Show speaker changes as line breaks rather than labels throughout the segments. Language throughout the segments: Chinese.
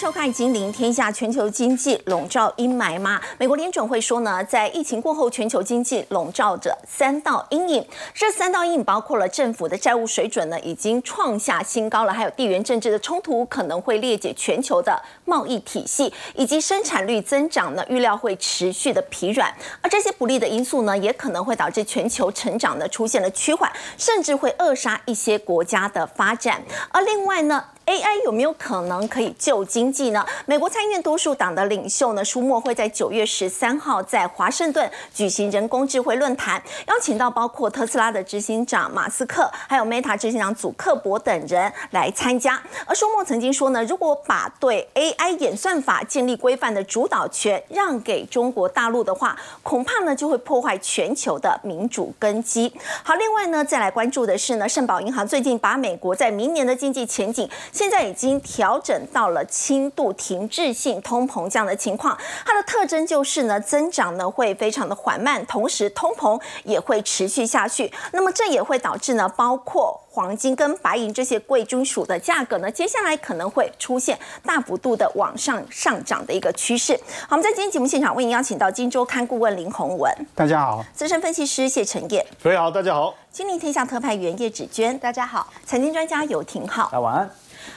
收看《金陵天下》，全球经济笼罩阴霾吗？美国联准会说呢，在疫情过后，全球经济笼罩着三道阴影。这三道阴影包括了政府的债务水准呢已经创下新高了，还有地缘政治的冲突可能会裂解全球的贸易体系，以及生产率增长呢预料会持续的疲软。而这些不利的因素呢，也可能会导致全球成长呢出现了趋缓，甚至会扼杀一些国家的发展。而另外呢？AI 有没有可能可以救经济呢？美国参议院多数党的领袖呢，舒默会在九月十三号在华盛顿举行人工智慧论坛，邀请到包括特斯拉的执行长马斯克，还有 Meta 执行长祖克伯等人来参加。而舒默曾经说呢，如果把对 AI 演算法建立规范的主导权让给中国大陆的话，恐怕呢就会破坏全球的民主根基。好，另外呢，再来关注的是呢，盛宝银行最近把美国在明年的经济前景。现在已经调整到了轻度停滞性通膨这样的情况，它的特征就是呢，增长呢会非常的缓慢，同时通膨也会持续下去。那么这也会导致呢，包括黄金跟白银这些贵金属的价格呢，接下来可能会出现大幅度的往上上涨的一个趋势。好，我们在今天节目现场为您邀请到《金周刊》顾问林宏文，
大家好；
资深分析师谢承业，
各位好，大家好；
金陵天下特派员叶芷娟，
大家好；
财经专家游廷浩，
大家晚安。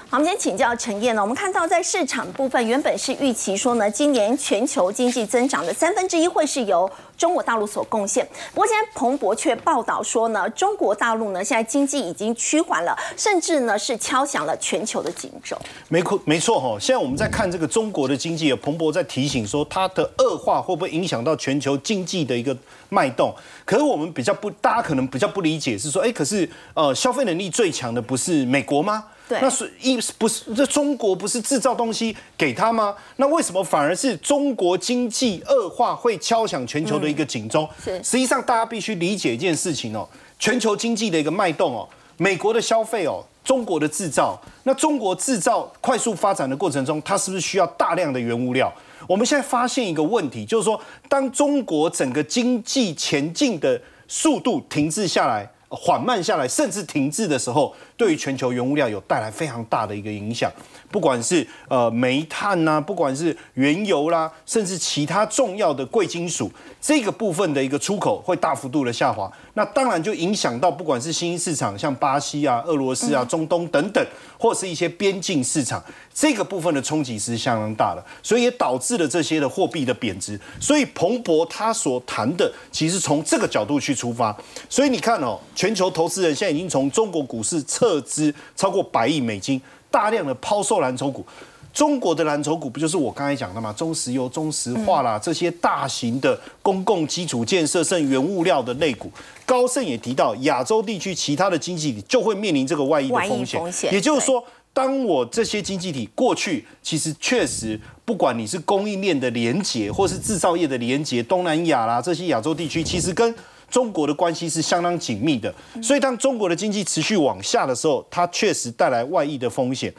好，我们先请教陈燕呢。我们看到在市场部分，原本是预期说呢，今年全球经济增长的三分之一会是由中国大陆所贡献。不过，现在彭博却报道说呢，中国大陆呢现在经济已经趋缓了，甚至呢是敲响了全球的警钟。
没错，没错哈。现在我们在看这个中国的经济，彭博在提醒说，它的恶化会不会影响到全球经济的一个脉动？可是我们比较不，大家可能比较不理解是说，哎，可是呃，消费能力最强的不是美国吗？那是一不是这中国不是制造东西给他吗？那为什么反而是中国经济恶化会敲响全球的一个警钟？是，实际上大家必须理解一件事情哦，全球经济的一个脉动哦，美国的消费哦，中国的制造，那中国制造快速发展的过程中，它是不是需要大量的原物料？我们现在发现一个问题，就是说，当中国整个经济前进的速度停滞下来。缓慢下来，甚至停滞的时候，对于全球原物料有带来非常大的一个影响。不管是呃煤炭呐，不管是原油啦，甚至其他重要的贵金属，这个部分的一个出口会大幅度的下滑。那当然就影响到不管是新兴市场，像巴西啊、俄罗斯啊、中东等等，或是一些边境市场，这个部分的冲击是相当大的，所以也导致了这些的货币的贬值。所以彭博他所谈的，其实从这个角度去出发。所以你看哦，全球投资人现在已经从中国股市撤资超过百亿美金，大量的抛售蓝筹股。中国的蓝筹股不就是我刚才讲的嘛？中石油、中石化啦，这些大型的公共基础建设、甚原物料的类股。高盛也提到，亚洲地区其他的经济体就会面临这个外溢的风险。也就是说，当我这些经济体过去其实确实，不管你是供应链的连结，或是制造业的连结，东南亚啦这些亚洲地区，其实跟中国的关系是相当紧密的。所以，当中国的经济持续往下的时候，它确实带来外溢的风险。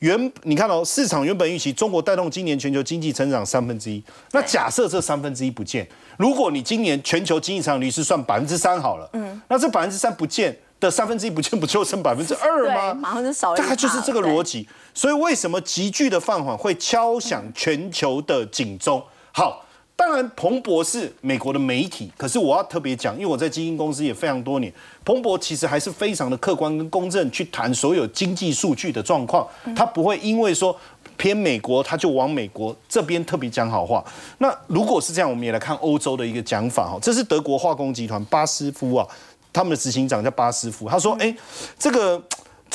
原你看到市场原本预期中国带动今年全球经济成长三分之一，那假设这三分之一不见，如果你今年全球经济成长率是算百分之三好了，嗯，那这百分之三不见的三分之一不见，不就剩百分之二吗？
马上就少了，
大概就是这个逻辑。所以为什么急剧的放缓会敲响全球的警钟？好。当然，彭博是美国的媒体，可是我要特别讲，因为我在基金公司也非常多年，彭博其实还是非常的客观跟公正去谈所有经济数据的状况，他不会因为说偏美国，他就往美国这边特别讲好话。那如果是这样，我们也来看欧洲的一个讲法哈，这是德国化工集团巴斯夫啊，他们的执行长叫巴斯夫，他说：“哎，这个。”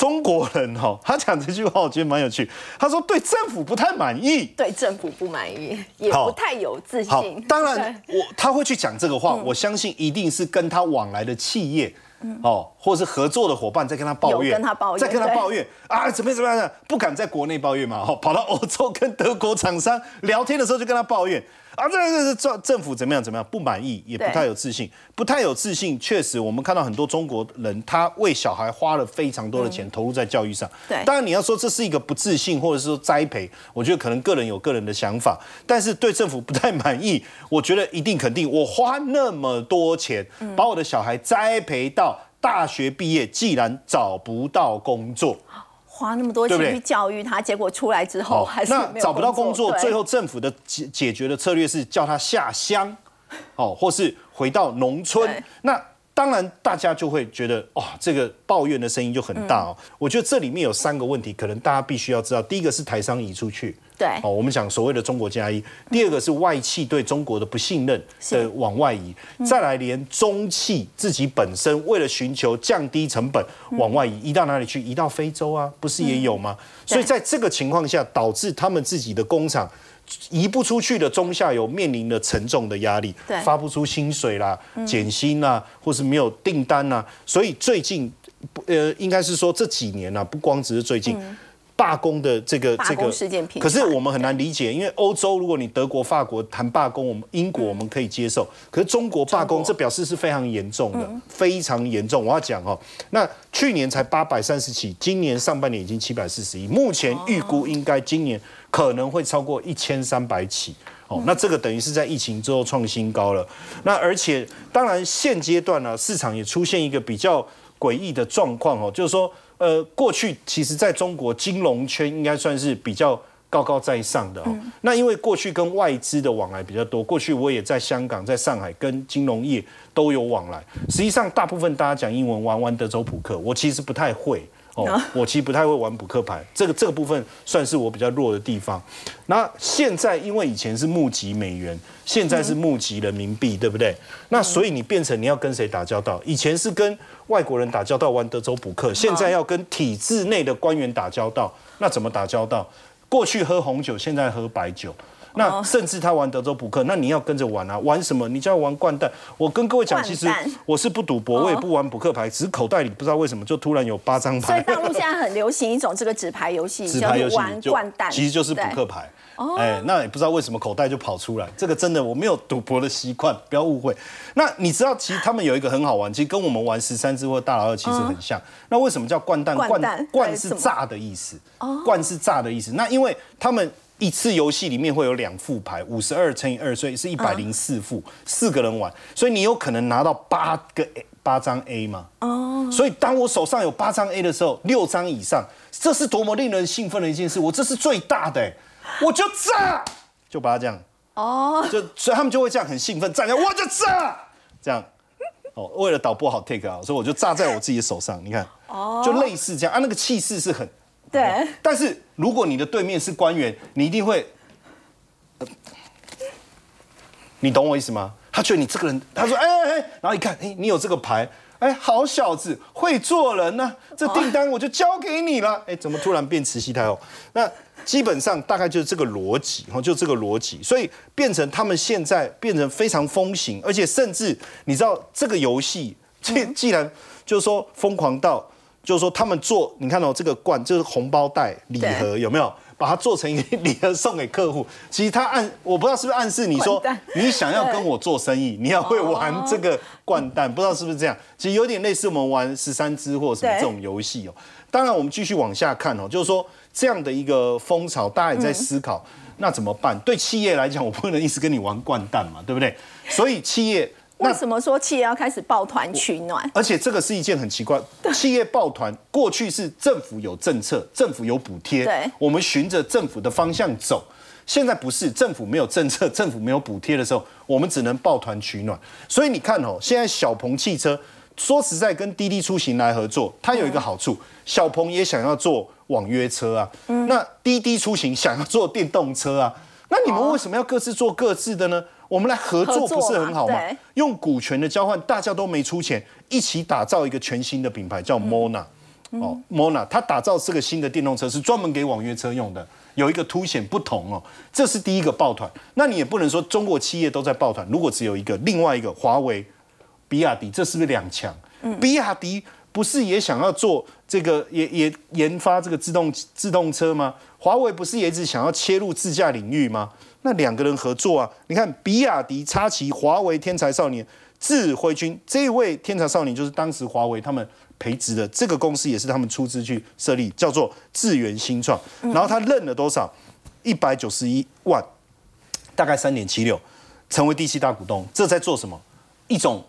中国人哈，他讲这句话我觉得蛮有趣。他说对政府不太满意，
对政府不满意，也不太有自信。
当然我他会去讲这个话，我相信一定是跟他往来的企业，哦，或者是合作的伙伴在跟他抱怨，
跟他抱怨，
在跟他抱怨啊，怎么样怎么样的，不敢在国内抱怨嘛，哈，跑到欧洲跟德国厂商聊天的时候就跟他抱怨。啊，这个是政政府怎么样怎么样不满意，也不太有自信，不太有自信。确实，我们看到很多中国人，他为小孩花了非常多的钱投入在教育上。
对，
当然你要说这是一个不自信，或者是说栽培，我觉得可能个人有个人的想法。但是对政府不太满意，我觉得一定肯定，我花那么多钱把我的小孩栽培到大学毕业，既然找不到工作。
花那么多钱去教育他，结果出来之后还是
那找不到工作，最后政府的解解决的策略是叫他下乡，哦，或是回到农村。那当然大家就会觉得，哇，这个抱怨的声音就很大哦。我觉得这里面有三个问题，可能大家必须要知道。第一个是台商移出去，
对
哦，我们讲所谓的中国加一；第二个是外企对中国的不信任的往外移；再来连中企自己本身为了寻求降低成本往外移，移到哪里去？移到非洲啊，不是也有吗？所以在这个情况下，导致他们自己的工厂。移不出去的中下游面临了沉重的压力
对，
发不出薪水啦、减薪啦，或是没有订单啦，所以最近不呃，应该是说这几年啊，不光只是最近。罢工的这个这个
事件
可是我们很难理解，因为欧洲如果你德国、法国谈罢工，我们英国我们可以接受，可是中国罢工，这表示是非常严重的，非常严重。我要讲哦，那去年才八百三十起，今年上半年已经七百四十一，目前预估应该今年可能会超过一千三百起。哦，那这个等于是在疫情之后创新高了。那而且当然现阶段呢、市场也出现一个比较诡异的状况哦，就是说，呃，过去其实在中国金融圈应该算是比较高高在上的哦。那因为过去跟外资的往来比较多，过去我也在香港、在上海跟金融业都有往来。实际上，大部分大家讲英文玩玩德州扑克，我其实不太会。哦，我其实不太会玩扑克牌，这个这个部分算是我比较弱的地方。那现在因为以前是募集美元，现在是募集人民币，对不对？那所以你变成你要跟谁打交道？以前是跟外国人打交道玩德州扑克，现在要跟体制内的官员打交道，那怎么打交道？过去喝红酒，现在喝白酒。那甚至他玩德州扑克，那你要跟着玩啊？玩什么？你就要玩掼蛋。我跟各位讲，其实我是不赌博，我也不玩扑克牌，只是口袋里不知道为什么就突然有八张牌。
所以大陆现在很流行一种这个纸牌游戏，
纸牌游戏
叫玩
就
掼蛋，
其实就是扑克牌。哎，那也不知道为什么口袋就跑出来，这个真的我没有赌博的习惯，不要误会。那你知道，其实他们有一个很好玩，其实跟我们玩十三只或大老二其实很像。那为什么叫掼蛋？
掼蛋
掼是炸的意思，哦掼是炸的意思。那因为他们。一次游戏里面会有两副牌，五十二乘以二，所以是一百零四副，四个人玩，所以你有可能拿到八个 A, 八张 A 嘛。哦。所以当我手上有八张 A 的时候，六张以上，这是多么令人兴奋的一件事！我这是最大的、欸，我就炸，就把它这样。哦。就所以他们就会这样很兴奋，站起来我就炸，这样。哦，为了导播好 take 啊，所以我就炸在我自己的手上，你看，哦，就类似这样啊，那个气势是很。
对，
但是如果你的对面是官员，你一定会，你懂我意思吗？他觉得你这个人，他说，哎哎哎，然后一看，哎，你有这个牌，哎，好小子，会做人呢、这订单我就交给你了。哎，怎么突然变慈禧太后？那基本上大概就是这个逻辑，哈，就这个逻辑，所以变成他们现在变成非常风行，而且甚至你知道这个游戏，既既然就是说疯狂到。就是说，他们做，你看到、哦、这个罐，就是红包袋礼盒，有没有把它做成一个 礼盒送给客户？其实他暗，我不知道是不是暗示你说，你想要跟我做生意，你要会玩这个掼蛋，不知道是不是这样？其实有点类似我们玩十三只或什么这种游戏哦。当然，我们继续往下看哦，就是说这样的一个风潮，大家也在思考，那怎么办？对企业来讲，我不能一直跟你玩掼蛋嘛，对不对？所以企业。
为什么说企业要开始抱团取暖？
而且这个是一件很奇怪，企业抱团过去是政府有政策，政府有补贴，
对，
我们循着政府的方向走。现在不是政府没有政策，政府没有补贴的时候，我们只能抱团取暖。所以你看哦，现在小鹏汽车说实在跟滴滴出行来合作，它有一个好处，小鹏也想要做网约车啊，那滴滴出行想要做电动车啊，那你们为什么要各自做各自的呢？我们来合作不是很好吗？用股权的交换，大家都没出钱，一起打造一个全新的品牌，叫 Mona、嗯。哦，Mona，它打造这个新的电动车是专门给网约车用的，有一个凸显不同哦。这是第一个抱团。那你也不能说中国企业都在抱团，如果只有一个，另外一个华为、比亚迪，这是不是两强？嗯、比亚迪不是也想要做这个，也也研发这个自动自动车吗？华为不是也一直想要切入自驾领域吗？那两个人合作啊，你看比亚迪插旗华为天才少年智辉君，这位天才少年就是当时华为他们培植的，这个公司也是他们出资去设立，叫做智源新创。然后他认了多少？一百九十一万，大概三点七六，成为第七大股东。这在做什么？一种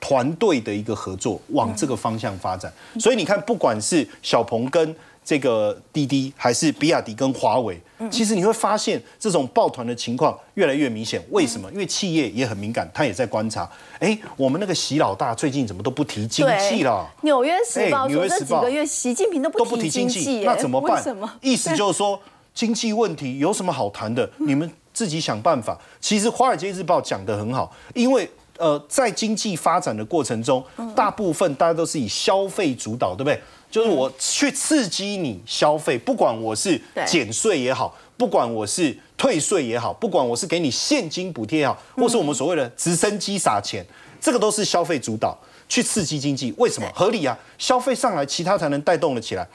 团队的一个合作，往这个方向发展。所以你看，不管是小鹏跟这个滴滴，还是比亚迪跟华为，其实你会发现这种抱团的情况越来越明显。为什么？因为企业也很敏感，他也在观察。哎，我们那个习老大最近怎么都不提经济了？
纽约时报说这几个月习近平都不提经济，
那怎么办？意思就是说经济问题有什么好谈的？你们自己想办法。其实《华尔街日报》讲的很好，因为呃，在经济发展的过程中，大部分大家都是以消费主导，对不对？就是我去刺激你消费，不管我是减税也好，不管我是退税也好，不管我是给你现金补贴也好，或是我们所谓的直升机撒钱，这个都是消费主导去刺激经济。为什么合理啊？消费上来，其他才能带动了起来。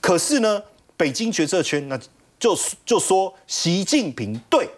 可是呢，北京决策圈那就就说习近平对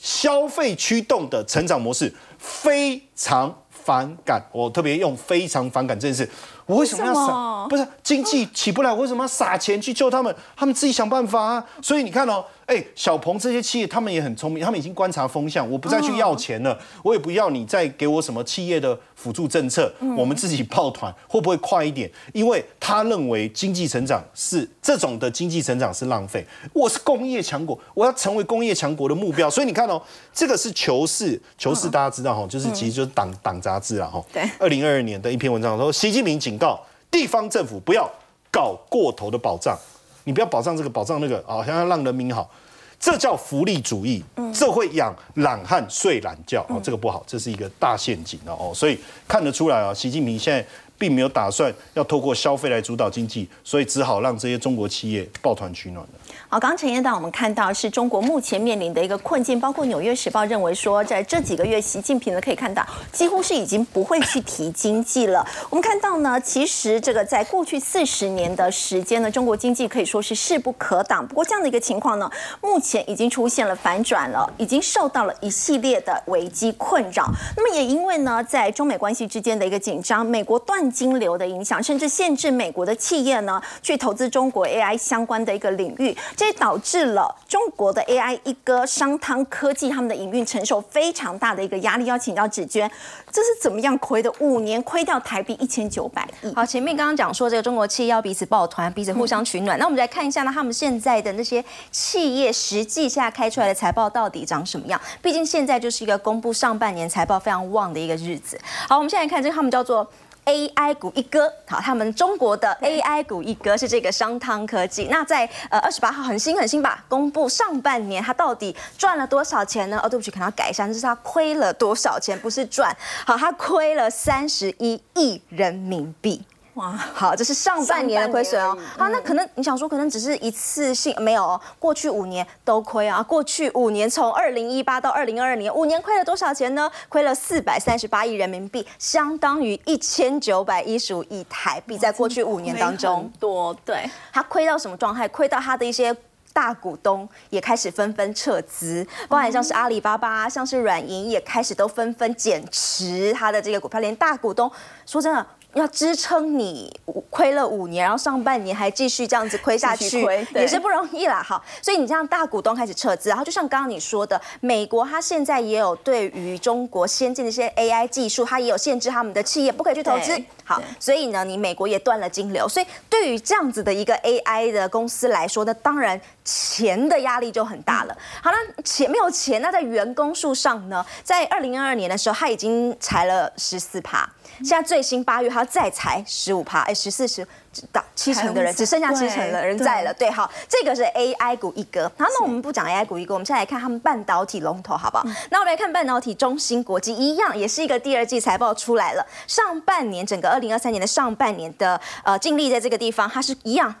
消费驱动的成长模式非常反感，我特别用非常反感这件事。我为什么要撒？不是经济起不来，我为什么要撒钱去救他们？他们自己想办法啊！所以你看哦。哎，小鹏这些企业他们也很聪明，他们已经观察风向，我不再去要钱了，我也不要你再给我什么企业的辅助政策，我们自己抱团会不会快一点？因为他认为经济成长是这种的经济成长是浪费。我是工业强国，我要成为工业强国的目标。所以你看哦，这个是求是，求是大家知道哈，就是其实就是党党杂志啊哈。
对。
二零二二年的一篇文章说，习近平警告地方政府不要搞过头的保障。你不要保障这个，保障那个啊，想要让人民好，这叫福利主义，这会养懒汉睡懒觉哦，这个不好，这是一个大陷阱哦，所以看得出来啊，习近平现在。并没有打算要透过消费来主导经济，所以只好让这些中国企业抱团取暖
好，刚刚陈彦导我们看到是中国目前面临的一个困境，包括《纽约时报》认为说，在这几个月，习近平呢可以看到，几乎是已经不会去提经济了。我们看到呢，其实这个在过去四十年的时间呢，中国经济可以说是势不可挡。不过这样的一个情况呢，目前已经出现了反转了，已经受到了一系列的危机困扰。那么也因为呢，在中美关系之间的一个紧张，美国断。金流的影响，甚至限制美国的企业呢去投资中国 AI 相关的一个领域，也导致了中国的 AI 一哥商汤科技他们的营运承受非常大的一个压力。要请教芷娟，这是怎么样亏的？五年亏掉台币一千九百亿。
好，前面刚刚讲说这个中国企业要彼此抱团，彼此互相取暖。那我们来看一下呢，他们现在的那些企业实际下开出来的财报到底长什么样？毕竟现在就是一个公布上半年财报非常旺的一个日子。好，我们现在看这个，他们叫做。AI 股一哥，好，他们中国的 AI 股一哥是这个商汤科技。那在呃二十八号很新很新吧，公布上半年它到底赚了多少钱呢？哦，对不起，可能要改一下，就是它亏了多少钱，不是赚。好，它亏了三十一亿人民币。哇，好，这是上半年的亏损哦。好，那可能你想说，可能只是一次性，没有，哦过去五年都亏啊。过去五年，从二零一八到二零二二年，五年亏了多少钱呢？亏了四百三十八亿人民币，相当于一千九百一十五亿台币。在过去五年当中，
多对，
它亏到什么状态？亏到它的一些大股东也开始纷纷撤资，包含像是阿里巴巴，像是软银也开始都纷纷减持它的这个股票，连大股东说真的。要支撑你亏了五年，然后上半年还继续这样子亏下去，也是不容易啦。好，所以你这样大股东开始撤资，然后就像刚刚你说的，美国它现在也有对于中国先进的一些 AI 技术，它也有限制他们的企业不可以去投资。好，所以呢，你美国也断了金流，所以对于这样子的一个 AI 的公司来说，那当然钱的压力就很大了。好了，钱没有钱，那在员工数上呢，在二零二二年的时候，他已经裁了十四趴。现在最新八月，它再裁十五趴，哎，十四十到七成的人，只剩下七成的人在了。对，好，这个是 AI 股一哥。好，那我们不讲 AI 股一哥，我们现在来看他们半导体龙头，好不好？那我们来看半导体中芯国际，一样也是一个第二季财报出来了。上半年整个二零二三年的上半年的呃净利在这个地方，它是一样。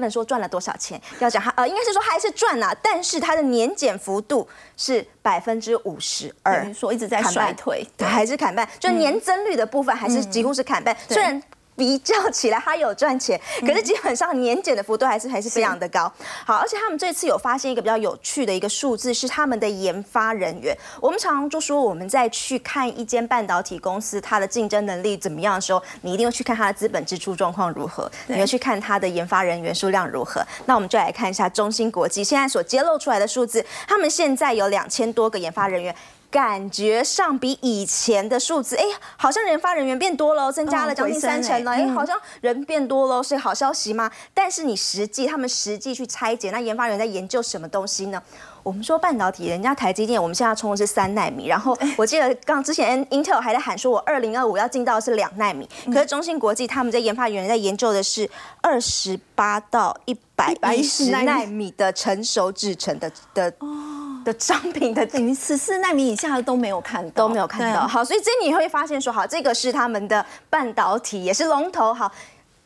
不能说赚了多少钱，要讲它呃，应该是说还是赚了，但是它的年减幅度是百分之五十二，
说一直在衰退，
对，还是砍半，就年增率的部分还是几乎是砍半，虽然。比较起来，它有赚钱，可是基本上年减的幅度还是还是非常的高。好，而且他们这次有发现一个比较有趣的一个数字，是他们的研发人员。我们常常就说，我们在去看一间半导体公司它的竞争能力怎么样的时候，你一定要去看它的资本支出状况如何，你要去看它的研发人员数量如何。那我们就来看一下中芯国际现在所揭露出来的数字，他们现在有两千多个研发人员。感觉上比以前的数字，哎，好像研发人员变多了，增加了将近三成了，哎，好像人变多了，是好消息吗？但是你实际他们实际去拆解，那研发人员在研究什么东西呢？我们说半导体，人家台积电，我们现在冲的是三纳米，然后 我记得刚之前 Intel 还在喊说，我二零二五要进到是两纳米，可是中芯国际他们在研发人员在研究的是二十八到一百一十纳米的成熟制成的的。的商品的
等于十四纳米以下的都没有看
到，都没有看到。好，所以这你会发现说，好，这个是他们的半导体，也是龙头。好，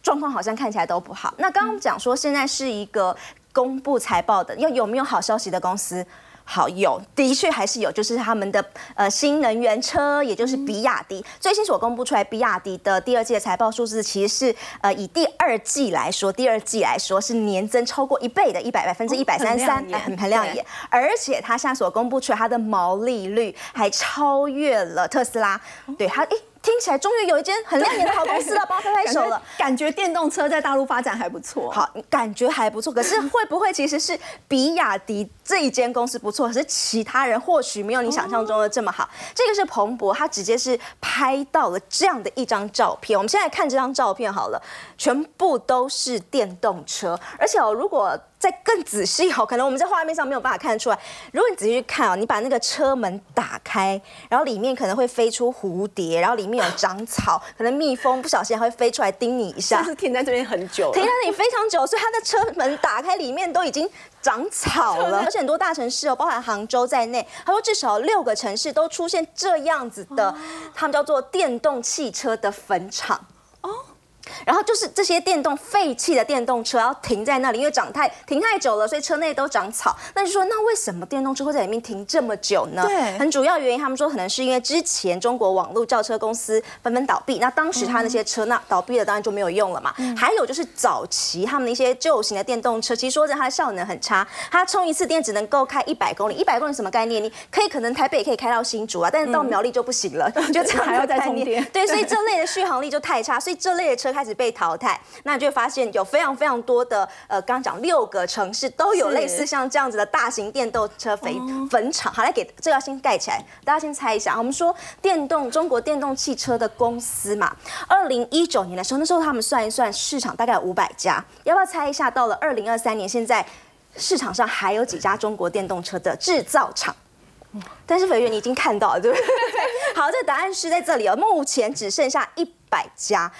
状况好像看起来都不好。那刚刚讲说，现在是一个公布财报的，要有没有好消息的公司？好有，的确还是有，就是他们的呃新能源车，也就是比亚迪，最新所公布出来，比亚迪的第二季的财报数字，其实是呃以第二季来说，第二季来说是年增超过一倍的，一百百分之一百三十三，很很亮眼，而且它现在所公布出来，它的毛利率还超越了特斯拉，对它诶。听起来终于有一间很亮眼的好公司了，帮拍拍手了。
感觉电动车在大陆发展还不错。
好，感觉还不错。可是会不会其实是比亚迪这一间公司不错，可是其他人或许没有你想象中的这么好？这个是彭博，他直接是拍到了这样的一张照片。我们现在看这张照片好了，全部都是电动车，而且哦，如果再更仔细哦，可能我们在画面上没有办法看得出来。如果你仔细去看哦，你把那个车门打开，然后里面可能会飞出蝴蝶，然后里面有长草，可能蜜蜂不小心还会飞出来叮你一下。
是停在这边很久，
停在那里非常久，所以它的车门打开，里面都已经长草了。而且很多大城市哦，包含杭州在内，他说至少六个城市都出现这样子的，他们叫做电动汽车的坟场。然后就是这些电动废弃的电动车要停在那里，因为长太停太久了，所以车内都长草。那就说，那为什么电动车会在里面停这么久呢？
对，
很主要原因，他们说可能是因为之前中国网络轿车公司纷纷倒闭，那当时他那些车那倒闭了，当然就没有用了嘛。还有就是早期他们的一些旧型的电动车，其实说着它的效能很差，它充一次电只能够开一百公里，一百公里什么概念？你可以可能台北可以开到新竹啊，但是到苗栗就不行了，就这样
还要再充电。
对，所以这类的续航力就太差，所以这类的车开始被淘汰。那你就会发现有非常非常多的呃，刚刚讲六个城市都有类似像这样子的大型电动车肥坟场。好，来给这个先盖起来，大家先猜一下。我们说电动中国电动汽车的公司嘛，二零一九年的时候，那时候他们算一算市场大概五百家，要不要猜一下？到了二零二三年，现在市场上还有几家中国电动车的制造厂？但是肥月你已经看到了，对不对？好，这答案是在这里哦，目前只剩下一百家。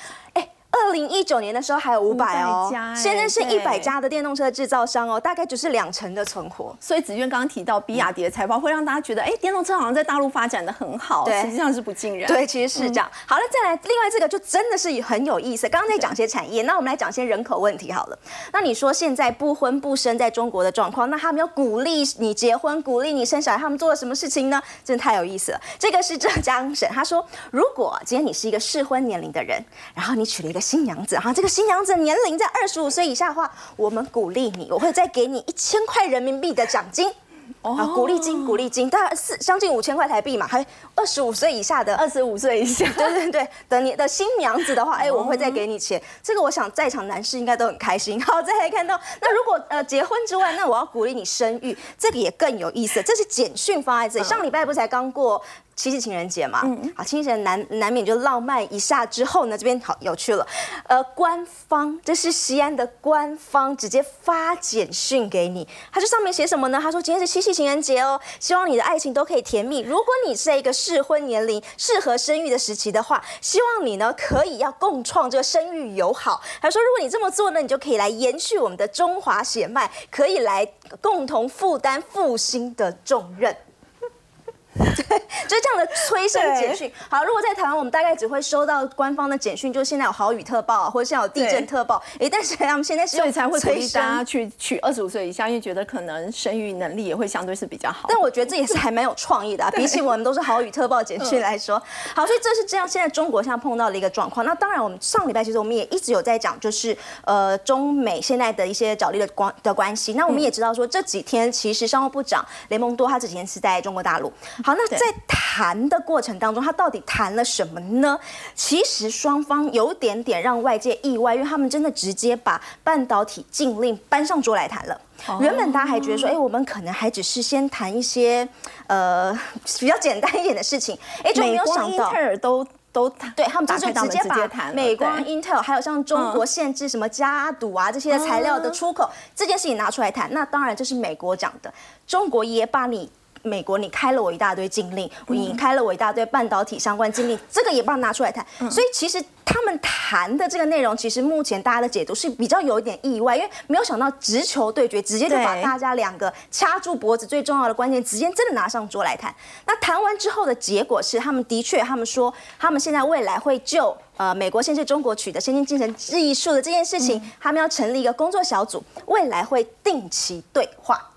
二零一九年的时候还有五百哦，现在是一百家的电动车制造商哦，大概只是两成的存活。
所以子娟刚刚提到比亚迪的财报，会让大家觉得，哎，电动车好像在大陆发展的很好，实际上是不尽然。
对，其实是这样。好了，再来，另外这个就真的是很有意思。刚刚在讲些产业，那我们来讲些人口问题好了。那你说现在不婚不生在中国的状况，那他们要鼓励你结婚，鼓励你生小孩，他们做了什么事情呢？真的太有意思了。这个是浙江省，他说，如果今天你是一个适婚年龄的人，然后你娶了一个。新娘子哈，这个新娘子年龄在二十五岁以下的话，我们鼓励你，我会再给你一千块人民币的奖金。啊，鼓励金，鼓励金，大概四将近五千块台币嘛，还二十五岁以下的，
二十五岁以下，
对 对对，等你的新娘子的话，哎，我会再给你钱。这个我想在场男士应该都很开心。好，再来看到，那如果呃结婚之外，那我要鼓励你生育，这个也更有意思。这是简讯放在这里，上礼拜不才刚过。七夕情人节嘛，好，七夕难难免就浪漫一下。之后呢，这边好有趣了，呃，官方这是西安的官方直接发简讯给你，他这上面写什么呢？他说今天是七夕情人节哦，希望你的爱情都可以甜蜜。如果你是一个适婚年龄、适合生育的时期的话，希望你呢可以要共创这个生育友好。他说，如果你这么做呢，你就可以来延续我们的中华血脉，可以来共同负担复兴的重任。对，就是这样的催生简讯。好，如果在台湾，我们大概只会收到官方的简讯，就是现在有豪雨特报，或者现在有地震特报。哎，但是他们现在
所以才会鼓励大家去娶二十五岁以下，因为觉得可能生育能力也会相对是比较好。
但我觉得这也是还蛮有创意的，比起我们都是豪雨特报简讯来说。好，所以这是这样。现在中国现在碰到的一个状况。那当然，我们上礼拜其实我们也一直有在讲，就是呃中美现在的一些角力的关的关系。那我们也知道说，这几天其实商务部长雷蒙多他这几天是在中国大陆。好，那在谈的过程当中，他到底谈了什么呢？其实双方有点点让外界意外，因为他们真的直接把半导体禁令搬上桌来谈了。原本大家还觉得说，哎，我们可能还只是先谈一些呃比较简单一点的事情，哎，就没有想到。
都都
对他们就是直接把美光、Intel 还有像中国限制什么加赌啊这些材料的出口这件事情拿出来谈，那当然这是美国讲的，中国也把你。美国，你开了我一大堆禁令，你开了我一大堆半导体相关禁令，这个也不让拿出来谈。所以其实他们谈的这个内容，其实目前大家的解读是比较有一点意外，因为没有想到直球对决，直接就把大家两个掐住脖子，最重要的关键直接真的拿上桌来谈。那谈完之后的结果是，他们的确，他们说他们现在未来会就呃美国限制中国取得先进精神技术的这件事情，他们要成立一个工作小组，未来会定期对话。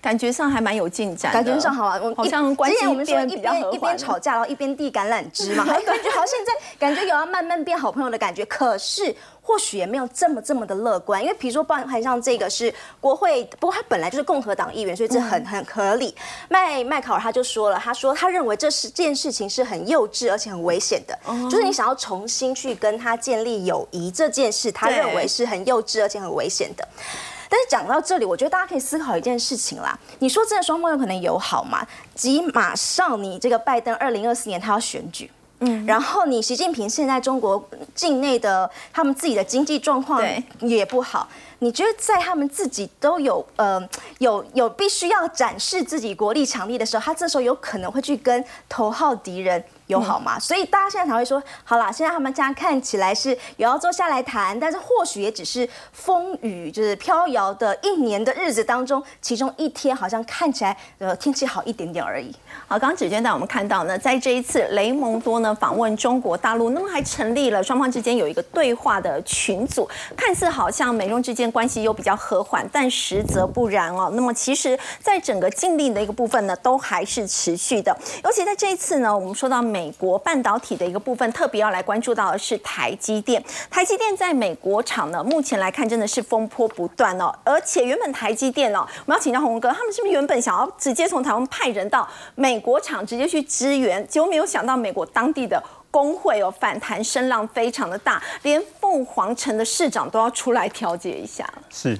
感觉上还蛮有进展，
感觉上好啊，我
好像关系变
一边一边吵架，然后一边递橄榄枝嘛，感觉好像现在感觉有要慢慢变好朋友的感觉。可是或许也没有这么这么的乐观，因为比如说，包含像这个是国会，不过他本来就是共和党议员，所以这很很合理。麦麦考尔他就说了，他说他认为这是这件事情是很幼稚而且很危险的，就是你想要重新去跟他建立友谊这件事，他认为是很幼稚而且很危险的。但是讲到这里，我觉得大家可以思考一件事情啦。你说真的双方有可能友好吗？即马上你这个拜登二零二四年他要选举，嗯，然后你习近平现在中国境内的他们自己的经济状况也不好，你觉得在他们自己都有呃有有必须要展示自己国力强力的时候，他这时候有可能会去跟头号敌人？友好嘛，所以大家现在才会说，好啦，现在他们家看起来是有要坐下来谈，但是或许也只是风雨就是飘摇的一年的日子当中，其中一天好像看起来呃天气好一点点而已。
好，刚刚指娟带我们看到呢，在这一次雷蒙多呢访问中国大陆，那么还成立了双方之间有一个对话的群组，看似好像美中之间关系又比较和缓，但实则不然哦。那么其实在整个禁令的一个部分呢，都还是持续的，尤其在这一次呢，我们说到美。美国半导体的一个部分，特别要来关注到的是台积电。台积电在美国厂呢，目前来看真的是风波不断哦。而且原本台积电哦，我们要请教洪哥，他们是不是原本想要直接从台湾派人到美国厂直接去支援？结果没有想到美国当地的工会哦反弹声浪非常的大，连凤凰城的市长都要出来调解一下。
是。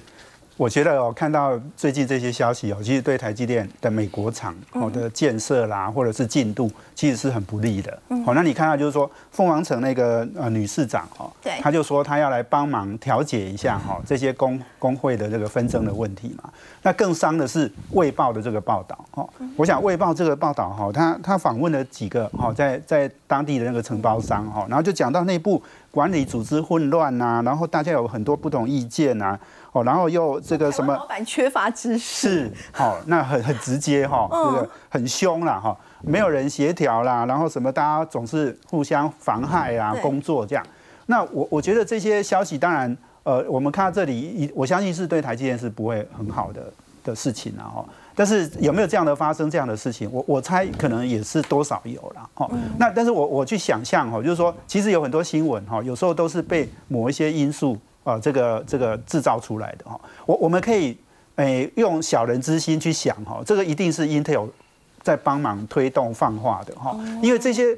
我觉得哦，看到最近这些消息哦，其实对台积电的美国厂哦的建设啦，或者是进度，其实是很不利的。好，那你看到就是说，凤凰城那个呃女市长哈，
对，
他就说他要来帮忙调解一下哈这些工工会的这个纷争的问题嘛。那更伤的是《卫报》的这个报道哈，我想《卫报》这个报道哈，他他访问了几个哈在在当地的那个承包商哈，然后就讲到内部管理组织混乱呐，然后大家有很多不同意见呐。哦，然后又这个什么？
老板缺乏知识。
好，那很很直接哈，这个很凶啦哈，没有人协调啦，然后什么大家总是互相妨害啊，工作这样。那我我觉得这些消息当然，呃，我们看到这里，我相信是对台积电是不会很好的的事情啊哈。但是有没有这样的发生这样的事情？我我猜可能也是多少有了哈。那但是我我去想象哈，就是说其实有很多新闻哈，有时候都是被某一些因素。啊，这个这个制造出来的哈，我我们可以诶用小人之心去想哈，这个一定是 Intel 在帮忙推动放话的哈，因为这些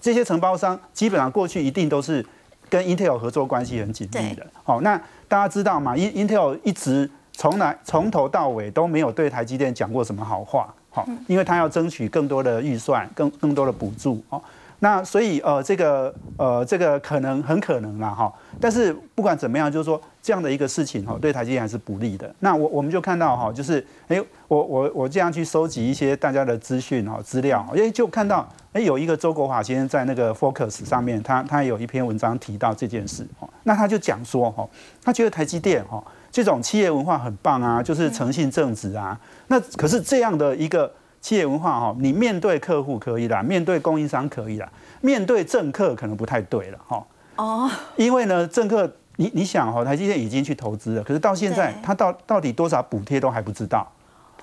这些承包商基本上过去一定都是跟 Intel 合作关系很紧密的。好，那大家知道吗？Intel 一直从来从头到尾都没有对台积电讲过什么好话，好，因为他要争取更多的预算，更更多的补助，哦。那所以呃，这个呃，这个可能很可能啦哈。但是不管怎么样，就是说这样的一个事情哈，对台积电还是不利的。那我我们就看到哈，就是哎，我我我这样去收集一些大家的资讯哈资料，哎，就看到哎有一个周国华先生在那个 Focus 上面，他他有一篇文章提到这件事哈。那他就讲说哈，他觉得台积电哈这种企业文化很棒啊，就是诚信正直啊。那可是这样的一个。企业文化哈，你面对客户可以啦，面对供应商可以啦，面对政客可能不太对了哈。哦，因为呢，政客你你想哈，台积电已经去投资了，可是到现在他到到底多少补贴都还不知道。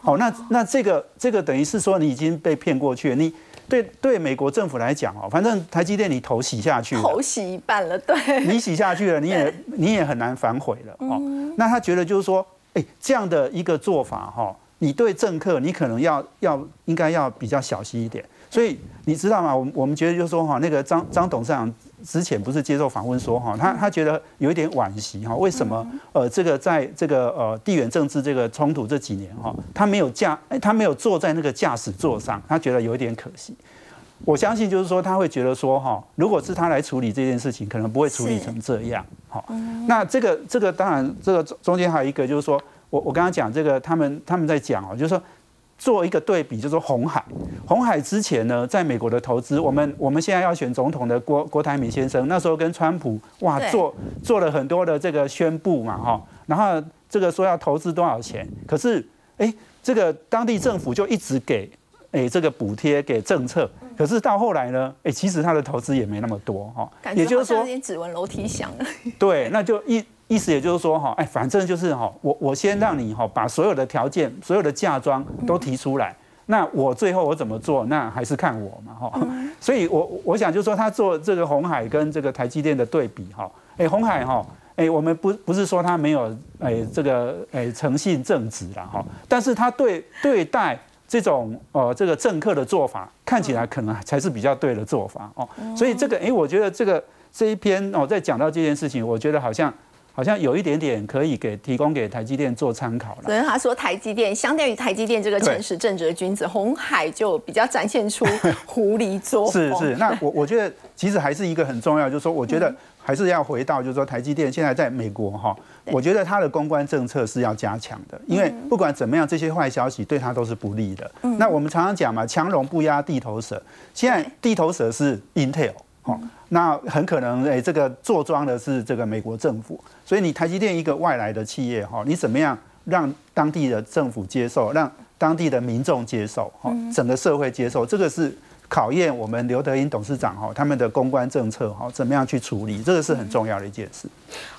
好，那那这个这个等于是说你已经被骗过去了。你对对美国政府来讲哦，反正台积电你头洗下去，
头洗一半了，对，
你洗下去了，你也你也很难反悔了哦。那他觉得就是说，哎，这样的一个做法哈。你对政客，你可能要要应该要比较小心一点。所以你知道吗？我们我们觉得就是说哈，那个张张董事长之前不是接受访问说哈，他他觉得有一点惋惜哈，为什么呃这个在这个呃地缘政治这个冲突这几年哈，他没有驾哎他没有坐在那个驾驶座上，他觉得有一点可惜。我相信就是说他会觉得说哈，如果是他来处理这件事情，可能不会处理成这样。好，那这个这个当然这个中间还有一个就是说我我刚刚讲这个他们他们在讲哦，就是说。做一个对比，就是红海。红海之前呢，在美国的投资，我们我们现在要选总统的郭郭台铭先生，那时候跟川普哇做做了很多的这个宣布嘛哈，然后这个说要投资多少钱，可是哎，这个当地政府就一直给哎这个补贴给政策，可是到后来呢，哎其实他的投资也没那么多哈，
也就是说有点指纹楼梯响了。
对，那就一。意思也就是说哈，哎，反正就是哈，我我先让你哈把所有的条件、所有的嫁妆都提出来，那我最后我怎么做，那还是看我嘛哈。所以，我我想就是说，他做这个红海跟这个台积电的对比哈，哎，红海哈，哎，我们不不是说他没有哎这个哎诚信正直了哈，但是他对对待这种呃这个政客的做法，看起来可能才是比较对的做法哦。所以这个哎，我觉得这个这一篇哦，在讲到这件事情，我觉得好像。好像有一点点可以给提供给台积电做参考了。
所以他说台积电相对于台积电这个诚实正直的君子，红海就比较展现出狐狸作
是是，那我我觉得其实还是一个很重要，就是说我觉得还是要回到，就是说台积电现在在美国哈，我觉得它的公关政策是要加强的，因为不管怎么样，这些坏消息对它都是不利的。那我们常常讲嘛，强龙不压地头蛇，现在地头蛇是 Intel。那很可能诶，这个坐庄的是这个美国政府，所以你台积电一个外来的企业哈，你怎么样让当地的政府接受，让当地的民众接受，哈，整个社会接受，这个是。考验我们刘德英董事长哈，他们的公关政策哈，怎么样去处理，这个是很重要的一件事。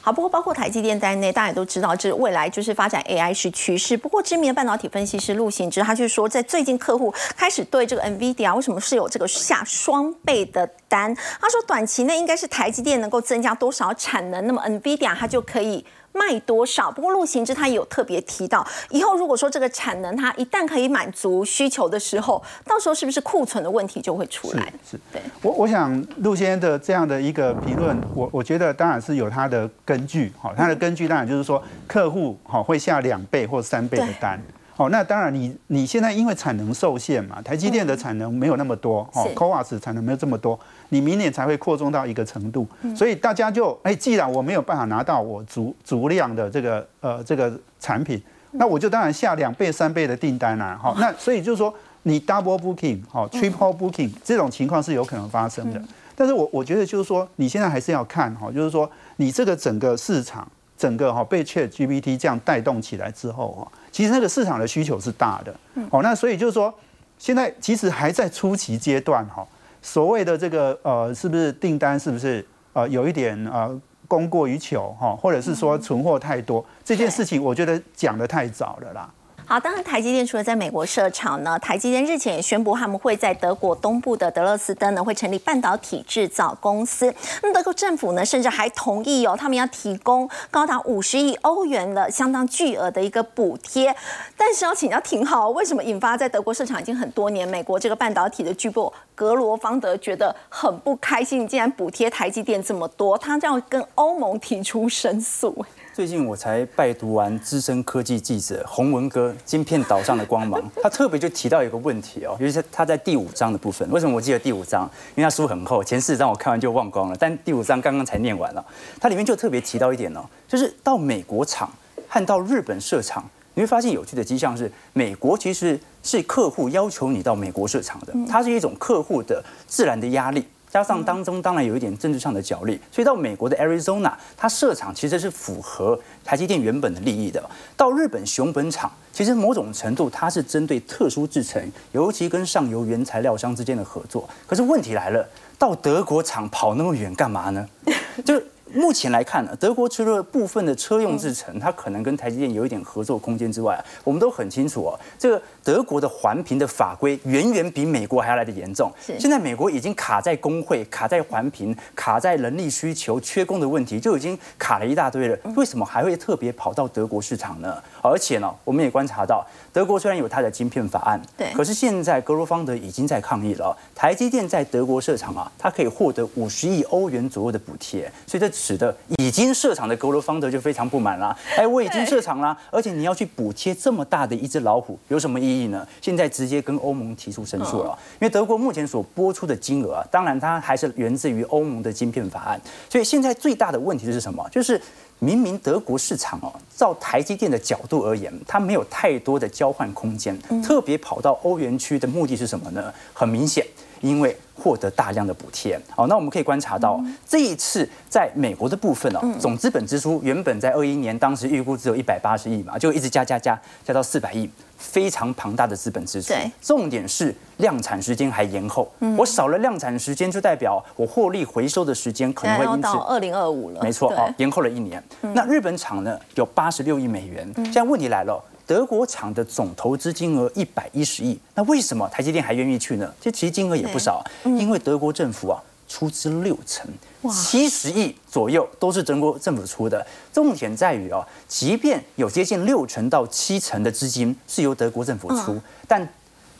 好，不过包括台积电在内，大家都知道，这未来就是发展 AI 是趋势。不过知名的半导体分析师陆行之，他就说，在最近客户开始对这个 NVIDIA 为什么是有这个下双倍的单？他说，短期内应该是台积电能够增加多少产能，那么 NVIDIA 它就可以。卖多少？不过陆行之他也有特别提到，以后如果说这个产能它一旦可以满足需求的时候，到时候是不是库存的问题就会出来？
是，对。我我想陆先生的这样的一个评论，我我觉得当然是有他的根据。好，他的根据当然就是说客户好会下两倍或三倍的单。哦，那当然，你你现在因为产能受限嘛，台积电的产能没有那么多，哦 c o a s 产能没有这么多，你明年才会扩充到一个程度，所以大家就哎，既然我没有办法拿到我足足量的这个呃这个产品，那我就当然下两倍三倍的订单啦，好，那所以就是说你 double booking 好 triple booking 这种情况是有可能发生的，但是我我觉得就是说你现在还是要看哈，就是说你这个整个市场整个哈被 Chat GPT 这样带动起来之后哈。其实那个市场的需求是大的，哦，那所以就是说，现在其实还在初期阶段哈。所谓的这个呃，是不是订单是不是呃有一点呃供过于求哈，或者是说存货太多这件事情，我觉得讲的太早了啦。
好，当然，台积电除了在美国设厂呢，台积电日前也宣布他们会在德国东部的德勒斯登呢会成立半导体制造公司。那德国政府呢，甚至还同意哦，他们要提供高达五十亿欧元的相当巨额的一个补贴。但是要请教廷浩，为什么引发在德国设厂已经很多年，美国这个半导体的巨擘格罗方德觉得很不开心，竟然补贴台积电这么多，他这样跟欧盟提出申诉。
最近我才拜读完资深科技记者洪文哥《晶片岛上的光芒》，他特别就提到一个问题哦，尤其是他在第五章的部分。为什么我记得第五章？因为他书很厚，前四章我看完就忘光了，但第五章刚刚才念完了。它里面就特别提到一点哦，就是到美国厂和到日本设厂，你会发现有趣的迹象是，美国其实是客户要求你到美国设厂的，它是一种客户的自然的压力。加上当中当然有一点政治上的角力，所以到美国的 Arizona，它设厂其实是符合台积电原本的利益的。到日本熊本厂，其实某种程度它是针对特殊制程，尤其跟上游原材料商之间的合作。可是问题来了，到德国厂跑那么远干嘛呢？就目前来看呢，德国除了部分的车用制程，它可能跟台积电有一点合作空间之外，我们都很清楚哦，这个德国的环评的法规远远比美国还要来的严重。现在美国已经卡在工会、卡在环评、卡在人力需求、缺工的问题，就已经卡了一大堆了。为什么还会特别跑到德国市场呢？而且呢，我们也观察到，德国虽然有它的晶片法案，
对，
可是现在格罗方德已经在抗议了。台积电在德国设厂啊，它可以获得五十亿欧元左右的补贴，所以这使得已经设厂的格罗方德就非常不满啦。哎，我已经设厂啦，而且你要去补贴这么大的一只老虎，有什么意义呢？现在直接跟欧盟提出申诉了，因为德国目前所拨出的金额啊，当然它还是源自于欧盟的晶片法案，所以现在最大的问题是什么？就是明明德国市场哦，照台积电的角度而言，它没有太多的交换空间，特别跑到欧元区的目的是什么呢？很明显。因为获得大量的补贴，好，那我们可以观察到这一次在美国的部分哦，总资本支出原本在二一年当时预估只有一百八十亿嘛，就一直加加加加到四百亿，非常庞大的资本支出。重点是量产时间还延后，我少了量产时间，就代表我获利回收的时间可能会因此
到二零二五了。
没错，哦，延后了一年。那日本厂呢有八十六亿美元，现在问题来了。德国厂的总投资金额一百一十亿，那为什么台积电还愿意去呢？这其实金额也不少，因为德国政府啊出资六成，七十亿左右都是德国政府出的。重点在于哦，即便有接近六成到七成的资金是由德国政府出，但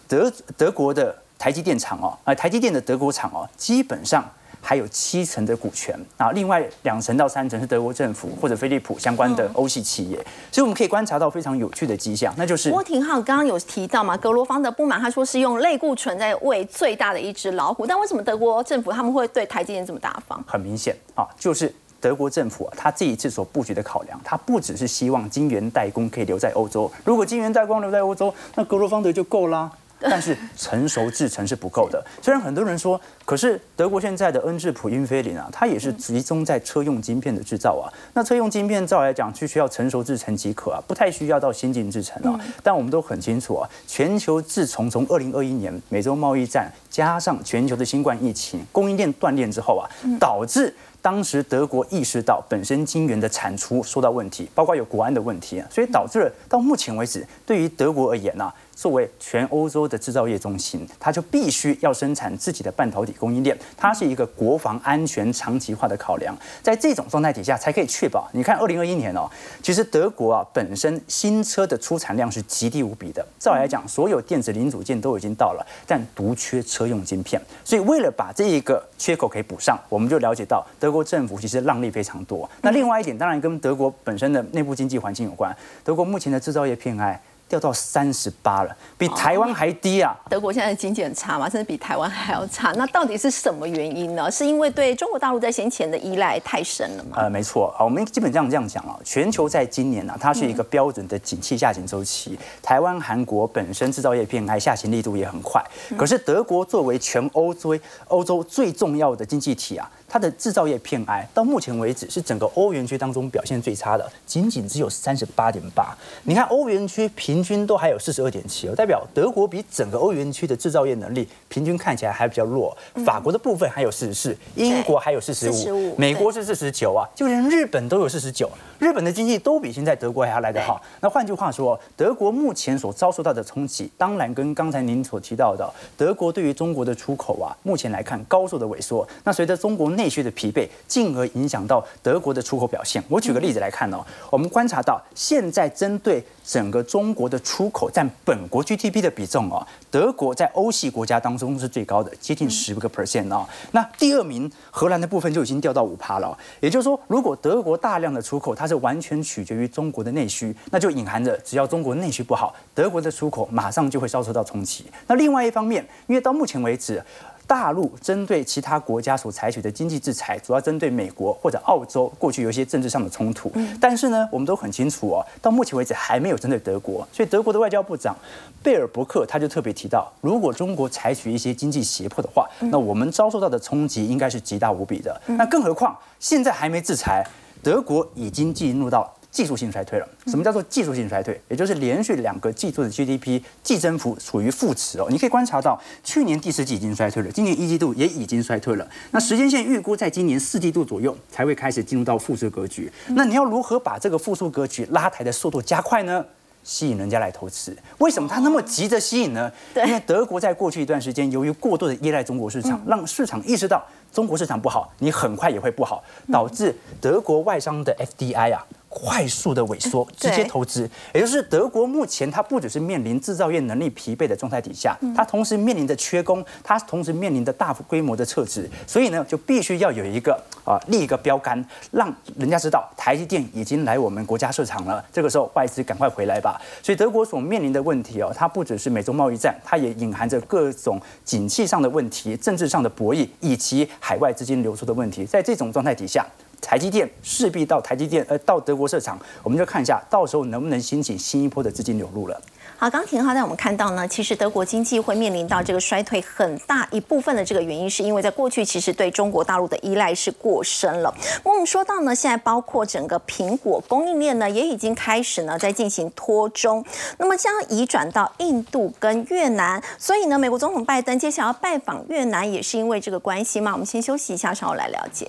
德德国的台积电厂哦，啊台积电的德国厂哦，基本上。还有七成的股权啊，另外两成到三成是德国政府或者飞利浦相关的欧系企业，所以我们可以观察到非常有趣的迹象，那就是
郭廷浩刚刚有提到嘛，格罗方的不满，他说是用类固醇在喂最大的一只老虎，但为什么德国政府他们会对台积电这么大方？
很明显啊，就是德国政府啊，他这一次所布局的考量，他不只是希望晶圆代工可以留在欧洲，如果晶圆代工留在欧洲，那格罗方德就够啦。但是成熟制成是不够的。虽然很多人说，可是德国现在的恩智浦英飞凌啊，它也是集中在车用晶片的制造啊。那车用晶片照来讲，就需要成熟制成即可啊，不太需要到先进制成啊。但我们都很清楚啊，全球自从从二零二一年美洲贸易战加上全球的新冠疫情供应链断裂之后啊，导致当时德国意识到本身晶圆的产出受到问题，包括有国安的问题啊，所以导致了到目前为止，对于德国而言呢。作为全欧洲的制造业中心，它就必须要生产自己的半导体供应链，它是一个国防安全长期化的考量。在这种状态底下，才可以确保。你看，二零二一年哦，其实德国啊本身新车的出产量是极低无比的。照来讲，所有电子零组件都已经到了，但独缺车用晶片。所以为了把这一个缺口可以补上，我们就了解到德国政府其实让利非常多。那另外一点，当然跟德国本身的内部经济环境有关。德国目前的制造业偏爱。掉到三十八了，比台湾还低啊！
德国现在的经济很差嘛，甚至比台湾还要差。那到底是什么原因呢？是因为对中国大陆在先前的依赖太深了吗？
呃，没错啊，我们基本上这样讲啊，全球在今年呢，它是一个标准的景气下行周期。台湾、韩国本身制造业偏爱下行力度也很快，可是德国作为全欧洲欧洲最重要的经济体啊。它的制造业偏爱到目前为止是整个欧元区当中表现最差的，仅仅只有三十八点八。你看欧元区平均都还有四十二点七，代表德国比整个欧元区的制造业能力平均看起来还比较弱。法国的部分还有四十四，英国还有四十五，美国是四十九啊，就连日本都有四十九。日本的经济都比现在德国还要来得好。那换句话说，德国目前所遭受到的冲击，当然跟刚才您所提到的德国对于中国的出口啊，目前来看高速的萎缩。那随着中国内需的疲惫，进而影响到德国的出口表现。我举个例子来看哦，我们观察到现在针对整个中国的出口占本国 GDP 的比重哦，德国在欧系国家当中是最高的，接近十个 percent 哦。那第二名荷兰的部分就已经掉到五趴了。也就是说，如果德国大量的出口，它是完全取决于中国的内需，那就隐含着只要中国内需不好，德国的出口马上就会遭受到冲击。那另外一方面，因为到目前为止，大陆针对其他国家所采取的经济制裁，主要针对美国或者澳洲，过去有一些政治上的冲突。但是呢，我们都很清楚哦，到目前为止还没有针对德国。所以德国的外交部长贝尔伯克他就特别提到，如果中国采取一些经济胁迫的话，那我们遭受到的冲击应该是极大无比的。那更何况现在还没制裁。德国已经进入到技术性衰退了。什么叫做技术性衰退？也就是连续两个季度的 GDP 季增幅处于负值哦。你可以观察到，去年第四季已经衰退了，今年一季度也已经衰退了。那时间线预估在今年四季度左右才会开始进入到复苏格局。那你要如何把这个复苏格局拉抬的速度加快呢？吸引人家来投资，为什么他那么急着吸引呢？因为德国在过去一段时间，由于过度的依赖中国市场，让市场意识到中国市场不好，你很快也会不好，导致德国外商的 FDI 啊。快速的萎缩，直接投资，也就是德国目前它不只是面临制造业能力疲惫的状态底下，它同时面临着缺工，它同时面临着大规模的撤资，所以呢，就必须要有一个啊立一个标杆，让人家知道台积电已经来我们国家市场了。这个时候外资赶快回来吧。所以德国所面临的问题哦，它不只是美中贸易战，它也隐含着各种景气上的问题、政治上的博弈以及海外资金流出的问题。在这种状态底下。台积电势必到台积电，呃，到德国设厂，我们就看一下，到时候能不能兴起新一波的资金流入了。
好，刚廷浩带我们看到呢，其实德国经济会面临到这个衰退，很大一部分的这个原因，是因为在过去其实对中国大陆的依赖是过深了。我们说到呢，现在包括整个苹果供应链呢，也已经开始呢在进行脱中，那么将移转到印度跟越南，所以呢，美国总统拜登接下来要拜访越南，也是因为这个关系吗？我们先休息一下，稍后来了解。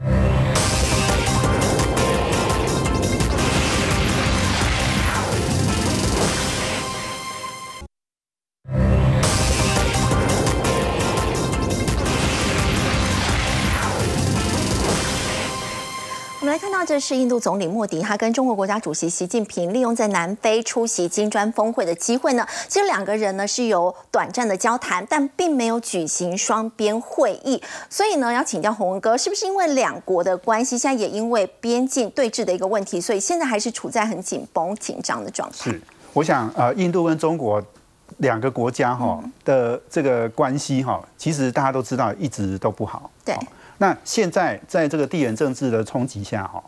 Música 来看到，这是印度总理莫迪，他跟中国国家主席习近平利用在南非出席金砖峰会的机会呢，其实两个人呢是有短暂的交谈，但并没有举行双边会议。所以呢，要请教洪文哥，是不是因为两国的关系，现在也因为边境对峙的一个问题，所以现在还是处在很紧绷、紧张的状态？
是，我想呃，印度跟中国两个国家哈的这个关系哈，其实大家都知道一直都不好。
对。
那现在在这个地缘政治的冲击下，哈，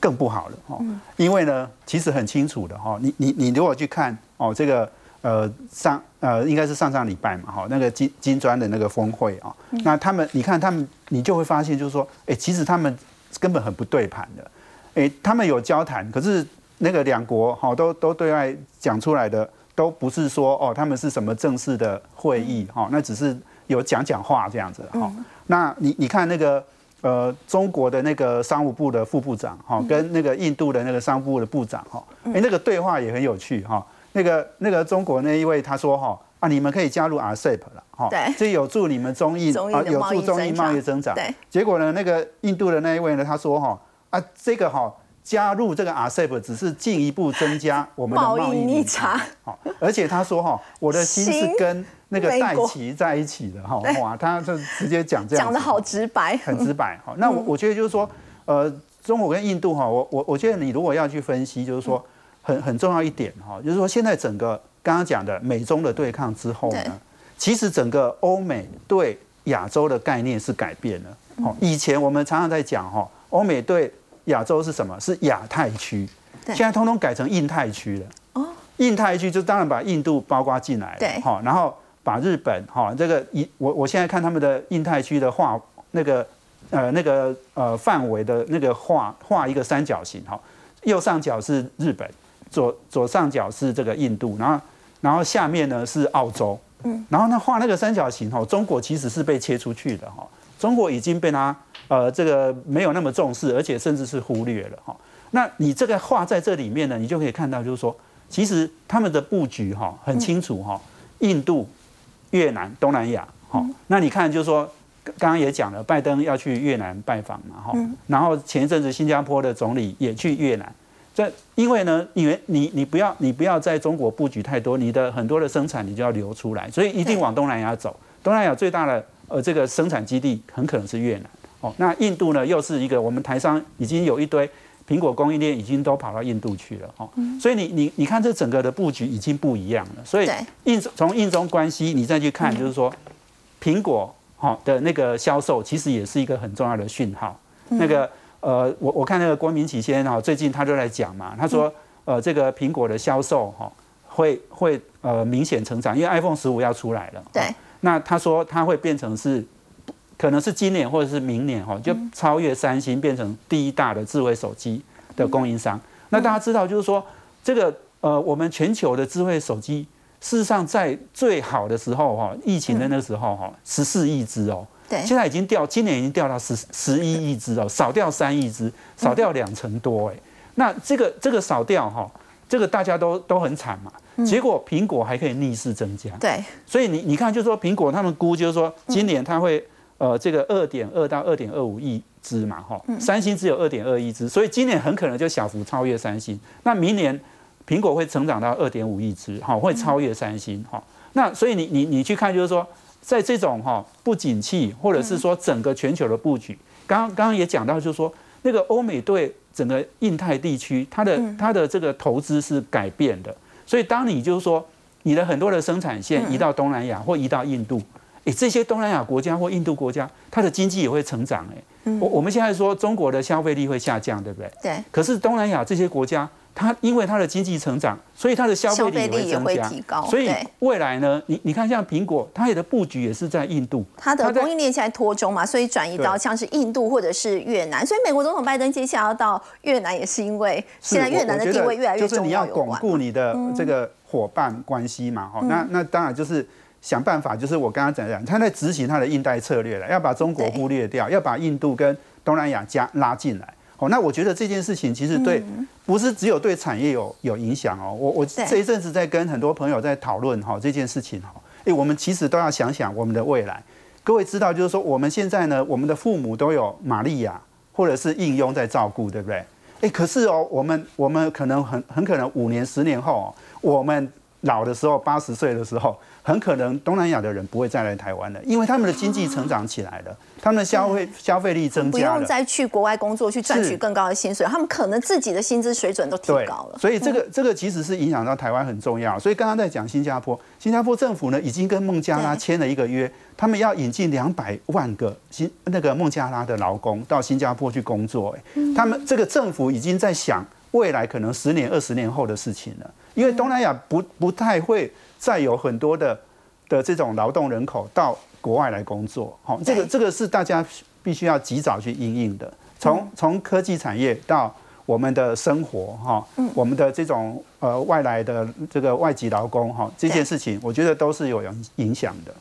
更不好了，哈，因为呢，其实很清楚的，哈，你你你如果去看哦，这个呃上呃应该是上上礼拜嘛，哈，那个金金砖的那个峰会啊，那他们你看他们，你就会发现就是说，哎，其实他们根本很不对盘的，哎，他们有交谈，可是那个两国哈都都对外讲出来的，都不是说哦他们是什么正式的会议，哈，那只是有讲讲话这样子，哈。那你你看那个呃中国的那个商务部的副部长哈，跟那个印度的那个商务部的部长哈，哎那个对话也很有趣哈。那个那个中国那一位他说哈啊你们可以加入 RCEP 了哈，这有助你们中印
啊有助
中印贸易增长。结果呢那个印度的那一位呢他说哈啊这个哈加入这个 RCEP 只是进一步增加 我们的贸易逆差。好，而且他说哈 我的心是跟。那个戴奇在一起的哈，哇，他就直接讲这样，
讲的好直白，
很直白哈。那我我觉得就是说，呃，中国跟印度哈，我我我觉得你如果要去分析，就是说很很重要一点哈，就是说现在整个刚刚讲的美中的对抗之后呢，其实整个欧美对亚洲的概念是改变了。哦，以前我们常常在讲哈，欧美对亚洲是什么？是亚太区，现在通通改成印太区了。哦，印太区就当然把印度包括进来了。
对，
好，然后。把日本哈这个一我我现在看他们的印太区的画那个呃那个呃范围的那个画画一个三角形哈，右上角是日本，左左上角是这个印度，然后然后下面呢是澳洲，嗯，然后呢画那个三角形哈，中国其实是被切出去的哈，中国已经被他呃这个没有那么重视，而且甚至是忽略了哈。那你这个画在这里面呢，你就可以看到就是说，其实他们的布局哈很清楚哈，印度。越南、东南亚，哈，那你看，就是说，刚刚也讲了，拜登要去越南拜访嘛，哈，然后前一阵子新加坡的总理也去越南，这因为呢，因为你你不要你不要在中国布局太多，你的很多的生产你就要流出来，所以一定往东南亚走。东南亚最大的呃这个生产基地很可能是越南，哦，那印度呢又是一个我们台商已经有一堆。苹果供应链已经都跑到印度去了哦，所以你你你看这整个的布局已经不一样了。所以印从印中关系你再去看，就是说苹果哈的那个销售其实也是一个很重要的讯号。那个呃，我我看那个郭明启先生哈，最近他就在讲嘛，他说呃这个苹果的销售哈会会呃明显成长，因为 iPhone 十五要出来了。
对。
那他说他会变成是。可能是今年或者是明年哈，就超越三星，变成第一大的智慧手机的供应商。那大家知道，就是说这个呃，我们全球的智慧手机，事实上在最好的时候哈，疫情的那个时候哈，十四亿只哦。
对，
现在已经掉，今年已经掉到十十一亿只哦，少掉三亿只，少掉两成多哎。那这个这个少掉哈，这个大家都都很惨嘛。结果苹果还可以逆势增加。
对，
所以你你看，就是说苹果他们估就是说，今年它会呃这个二点二到二点二五亿只嘛哈，三星只有二点二亿只，所以今年很可能就小幅超越三星。那明年苹果会成长到二点五亿只，哈，会超越三星哈。那所以你你你去看就是说。在这种哈不景气，或者是说整个全球的布局，刚刚刚刚也讲到，就是说那个欧美对整个印太地区，它的它的这个投资是改变的。所以当你就是说你的很多的生产线移到东南亚或移到印度，诶，这些东南亚国家或印度国家，它的经济也会成长。诶，我我们现在说中国的消费力会下降，对不对？
对。
可是东南亚这些国家。它因为它的经济成长，所以它的消费力也会增加。所以未来呢，你你看像苹果，它的布局也是在印度，
它的供应链现在脱中嘛，所以转移到像是印度或者是越南。所以美国总统拜登接下来要到越南，也是因为现在越南的地位越来越重要。
就是你要巩固你的这个伙伴关系嘛，哈，那那当然就是想办法，就是我刚刚讲讲，他在执行他的印代策略了，要把中国忽略掉，要把印度跟东南亚加拉进来。哦，那我觉得这件事情其实对，不是只有对产业有有影响哦。我我这一阵子在跟很多朋友在讨论哈这件事情哈，哎，我们其实都要想想我们的未来。各位知道，就是说我们现在呢，我们的父母都有玛利亚或者是应用在照顾，对不对？哎，可是哦，我们我们可能很很可能五年十年后，我们老的时候八十岁的时候。很可能东南亚的人不会再来台湾了，因为他们的经济成长起来了，他们的消费消费力增加
了，不用再去国外工作去赚取更高的薪水，他们可能自己的薪资水准都提高了。
所以这个这个其实是影响到台湾很重要。所以刚刚在讲新加坡，新加坡政府呢已经跟孟加拉签了一个约，他们要引进两百万个新那个孟加拉的劳工到新加坡去工作。哎，他们这个政府已经在想未来可能十年二十年后的事情了，因为东南亚不不太会。再有很多的的这种劳动人口到国外来工作，好，这个这个是大家必须要及早去应应的。从从科技产业到我们的生活，哈，我们的这种呃外来的这个外籍劳工，哈，这件事情我觉得都是有影影响的。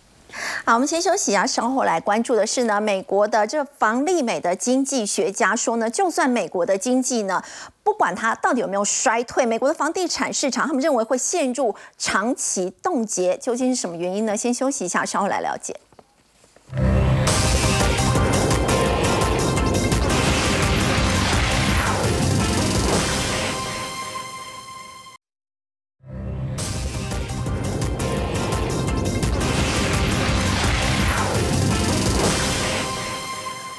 好，我们先休息一下，稍后来关注的是呢，美国的这房利美的经济学家说呢，就算美国的经济呢，不管它到底有没有衰退，美国的房地产市场，他们认为会陷入长期冻结，究竟是什么原因呢？先休息一下，稍后来了解。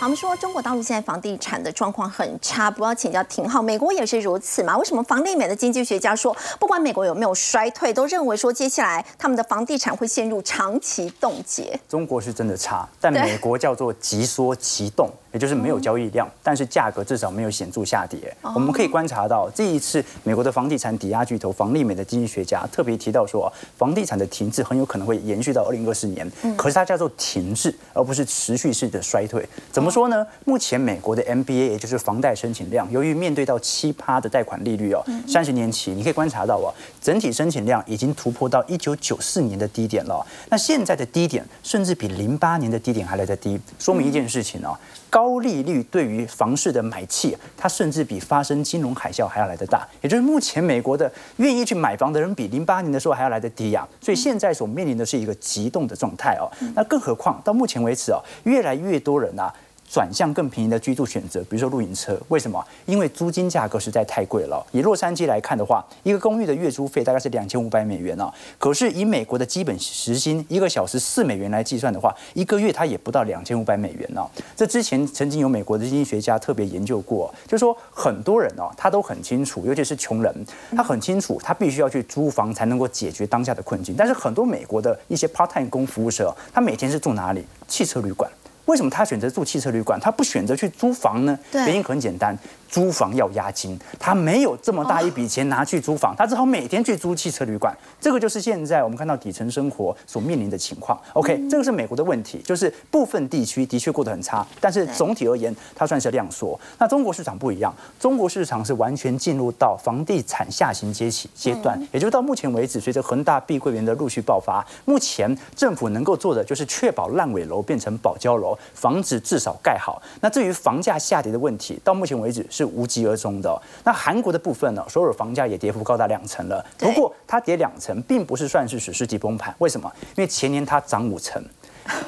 们说中国大陆现在房地产的状况很差，不要请教廷浩，美国也是如此嘛？为什么房利美的经济学家说，不管美国有没有衰退，都认为说接下来他们的房地产会陷入长期冻结？
中国是真的差，但美国叫做急缩急冻。也就是没有交易量，但是价格至少没有显著下跌。我们可以观察到，这一次美国的房地产抵押巨头房利美的经济学家特别提到说，房地产的停滞很有可能会延续到二零二四年。可是它叫做停滞，而不是持续式的衰退。怎么说说呢？目前美国的 MBA 也就是房贷申请量，由于面对到七趴的贷款利率哦，三十年期，你可以观察到啊，整体申请量已经突破到一九九四年的低点了。那现在的低点甚至比零八年的低点还来得低，说明一件事情哦。高利率对于房市的买气，它甚至比发生金融海啸还要来得大。也就是目前美国的愿意去买房的人，比零八年的时候还要来得低呀。所以现在所面临的是一个急冻的状态哦。那更何况到目前为止哦，越来越多人啊。转向更便宜的居住选择，比如说露营车，为什么？因为租金价格实在太贵了。以洛杉矶来看的话，一个公寓的月租费大概是两千五百美元哦。可是以美国的基本时薪一个小时四美元来计算的话，一个月它也不到两千五百美元哦。这之前曾经有美国的经济学家特别研究过，就是说很多人哦，他都很清楚，尤其是穷人，他很清楚他必须要去租房才能够解决当下的困境。但是很多美国的一些 part time 工服务社，他每天是住哪里？汽车旅馆。为什么他选择住汽车旅馆，他不选择去租房呢？原因很简单，租房要押金，他没有这么大一笔钱拿去租房，他只好每天去租汽车旅馆。这个就是现在我们看到底层生活所面临的情况。OK，这个是美国的问题，就是部分地区的确过得很差，但是总体而言，它算是量缩。那中国市场不一样，中国市场是完全进入到房地产下行阶起阶段，也就是到目前为止，随着恒大、碧桂园的陆续爆发，目前政府能够做的就是确保烂尾楼变成保交楼，房子至少盖好。那至于房价下跌的问题，到目前为止是无疾而终的。那韩国的部分呢，所有房价也跌幅高达两成了，不过它跌两成，并不是算是史诗级崩盘。为什么？因为前年它涨五成。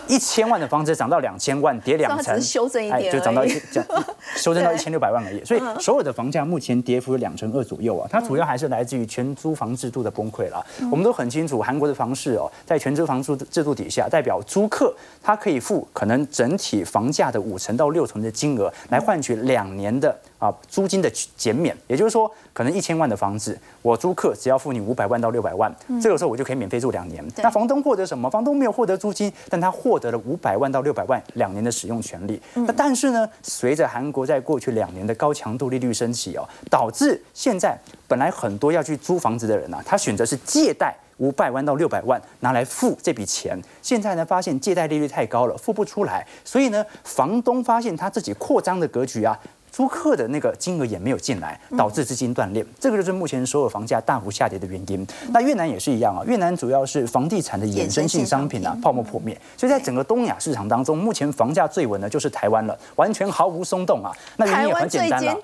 一千万的房子涨到两千万，跌两成，
修正一点，
就涨到一千，修正到一千六百万而已。所以所有的房价目前跌幅有两成二左右啊，它主要还是来自于全租房制度的崩溃了。我们都很清楚，韩国的房市哦，在全租房租制度底下，代表租客他可以付可能整体房价的五成到六成的金额，来换取两年的。啊，租金的减免，也就是说，可能一千万的房子，我租客只要付你五百万到六百万，这个时候我就可以免费住两年。那房东获得什么？房东没有获得租金，但他获得了五百万到六百万两年的使用权利。那但是呢，随着韩国在过去两年的高强度利率升起哦，导致现在本来很多要去租房子的人啊，他选择是借贷五百万到六百万拿来付这笔钱。现在呢，发现借贷利率太高了，付不出来，所以呢，房东发现他自己扩张的格局啊。租客的那个金额也没有进来，导致资金断裂，这个就是目前所有房价大幅下跌的原因。那越南也是一样啊，越南主要是房地产的衍生性商品啊泡沫破灭，所以在整个东亚市场当中，目前房价最稳的就是台湾了，完全毫无松动啊。
那原因也很简单了，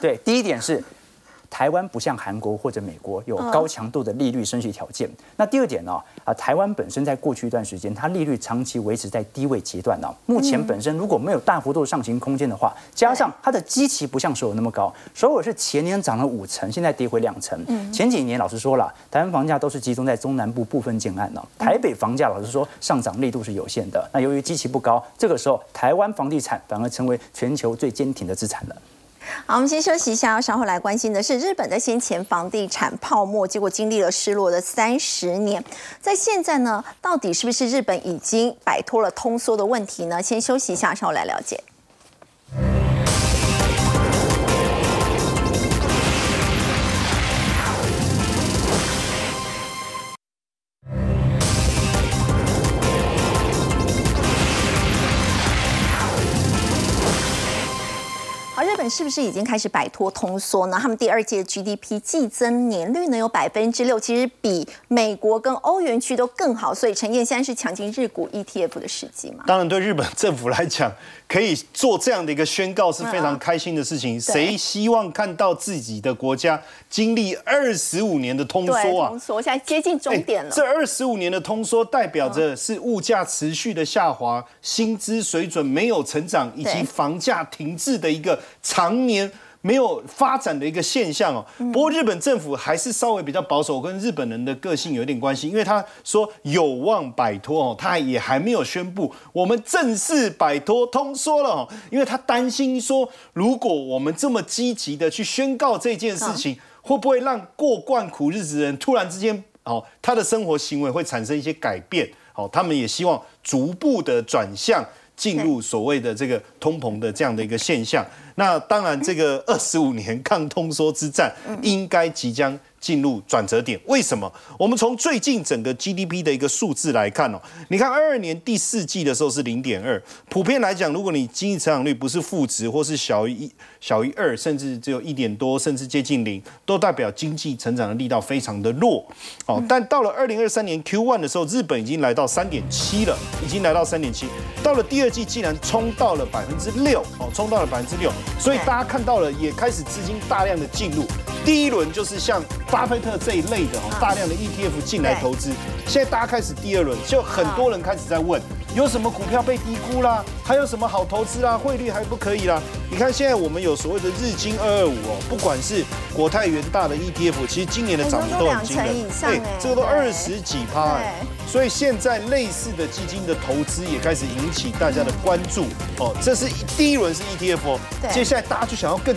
对，第一点是。台湾不像韩国或者美国有高强度的利率升息条件。那第二点呢？啊，台湾本身在过去一段时间，它利率长期维持在低位阶段呢。目前本身如果没有大幅度上行空间的话，加上它的基期不像首尔那么高，首尔是前年涨了五成，现在跌回两成。前几年老实说了，台湾房价都是集中在中南部部分建案呢。台北房价老实说上涨力度是有限的。那由于基期不高，这个时候台湾房地产反而成为全球最坚挺的资产了。
好，我们先休息一下，稍后来关心的是日本在先前房地产泡沫，结果经历了失落的三十年，在现在呢，到底是不是日本已经摆脱了通缩的问题呢？先休息一下，稍后来了解。是不是已经开始摆脱通缩呢？他们第二届 GDP 季增年率呢有百分之六，其实比美国跟欧元区都更好。所以陈燕现在是抢进日股 ETF 的时机嘛？
当然，对日本政府来讲，可以做这样的一个宣告是非常开心的事情。谁希望看到自己的国家经历二十五年的通缩啊？
通缩现在接近终点了。
这二十五年的通缩代表着是物价持续的下滑，薪资水准没有成长，以及房价停滞的一个。常年没有发展的一个现象哦。不过日本政府还是稍微比较保守，跟日本人的个性有点关系。因为他说有望摆脱哦，他也还没有宣布我们正式摆脱通缩了哦。因为他担心说，如果我们这么积极的去宣告这件事情，会不会让过惯苦日子的人突然之间哦，他的生活行为会产生一些改变？哦，他们也希望逐步的转向进入所谓的这个通膨的这样的一个现象。那当然，这个二十五年抗通缩之战应该即将。进入转折点，为什么？我们从最近整个 GDP 的一个数字来看哦，你看二二年第四季的时候是零点二，普遍来讲，如果你经济成长率不是负值或是小于一、小于二，甚至只有一点多，甚至接近零，都代表经济成长的力道非常的弱。哦，但到了二零二三年 Q one 的时候，日本已经来到三点七了，已经来到三点七，到了第二季竟然冲到了百分之六，哦，冲到了百分之六，所以大家看到了，也开始资金大量的进入。第一轮就是像巴菲特这一类的哦，大量的 ETF 进来投资。现在大家开始第二轮，就很多人开始在问，有什么股票被低估啦？还有什么好投资啦？汇率还不可以啦？你看现在我们有所谓的日经二二五哦，不管是国泰元大的 ETF，其实今年的涨幅都很惊人，
对，
这个都二十几趴哎。所以现在类似的基金的投资也开始引起大家的关注哦。这是第一轮是 ETF，哦，接下来大家就想要更。